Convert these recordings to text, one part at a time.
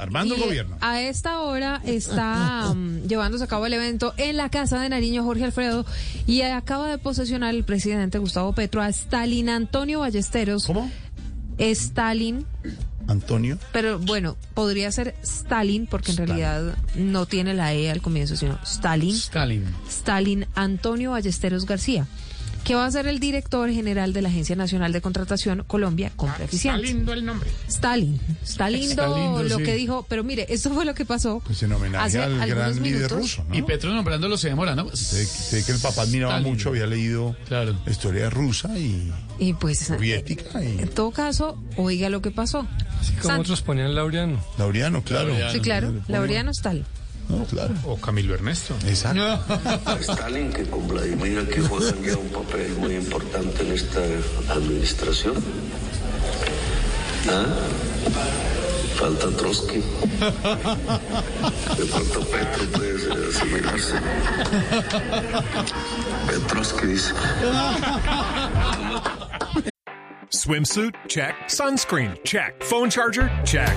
Armando el gobierno. A esta hora está um, llevándose a cabo el evento en la casa de Nariño Jorge Alfredo y acaba de posesionar el presidente Gustavo Petro a Stalin Antonio Ballesteros. ¿Cómo? Stalin, Antonio. pero bueno, podría ser Stalin porque en realidad no tiene la E al comienzo, sino Stalin. Stalin. Stalin Antonio Ballesteros García, que va a ser el director general de la Agencia Nacional de Contratación Colombia Compra Eficiente. Está lindo el nombre. Está lindo, está lindo, Está lindo, lo sí. que dijo, pero mire, esto fue lo que pasó. Pues en homenaje hace al gran líder ruso, ¿no? Y Petro nombrándolo se demora, ¿no? Sé, sé que el papá admiraba Stalin. mucho, había leído Claro. la historia rusa y Y pues, soviética y en todo caso, oiga lo que pasó. Así como otros ponían Laureano. Laureano, claro. Laureano. Sí, claro, pone- Laureano Stalin. No, claro. O Camilo Ernesto. Exacto. Stalin, que con Vladimir aquí juegan ya un papel muy importante en esta administración. ¿Ah? Falta Trotsky. De pronto Petro puede asimilarse. Petrovsky dice. Swimsuit? Check. Sunscreen? Check. Phone charger? Check.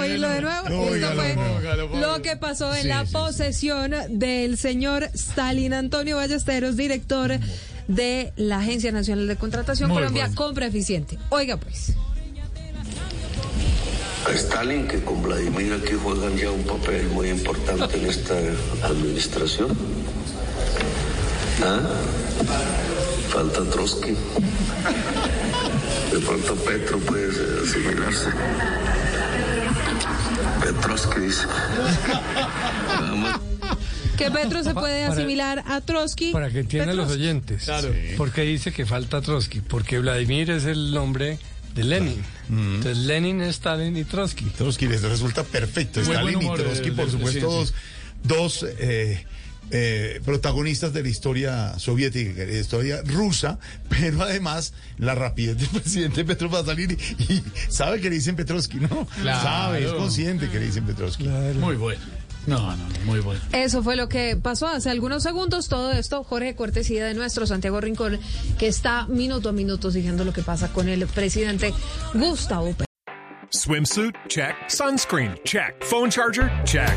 oírlo de nuevo? Esto fue lo que pasó en la posesión del señor Stalin Antonio Ballesteros, director de la Agencia Nacional de Contratación Muy Colombia bueno. Compra Eficiente. Oiga pues. A Stalin, que con Vladimir aquí juegan ya un papel muy importante en esta administración. ¿Ah? Falta Trotsky. De pronto Petro puede asimilarse. Más. Que Petro se puede asimilar a Trotsky. Para que entiendan los oyentes. Claro. Porque dice que falta Trotsky. Porque Vladimir es el nombre de Lenin. Entonces Lenin Stalin y Trotsky. Trotsky les resulta perfecto. Muy Stalin y Trotsky, por supuesto, dos eh, eh, protagonistas de la historia soviética, de la historia rusa, pero además la rapidez del presidente Petro para salir y, y sabe que le dicen Petrovsky, ¿no? Claro. Sabe, es consciente que le dicen Petrovsky. Muy bueno. No, no, no, muy bueno. Eso fue lo que pasó hace algunos segundos. Todo esto, Jorge, cortesía de nuestro Santiago Rincón, que está minuto a minuto siguiendo lo que pasa con el presidente Gustavo Petro. Swimsuit? Check. Sunscreen? Check. Phone charger? Check.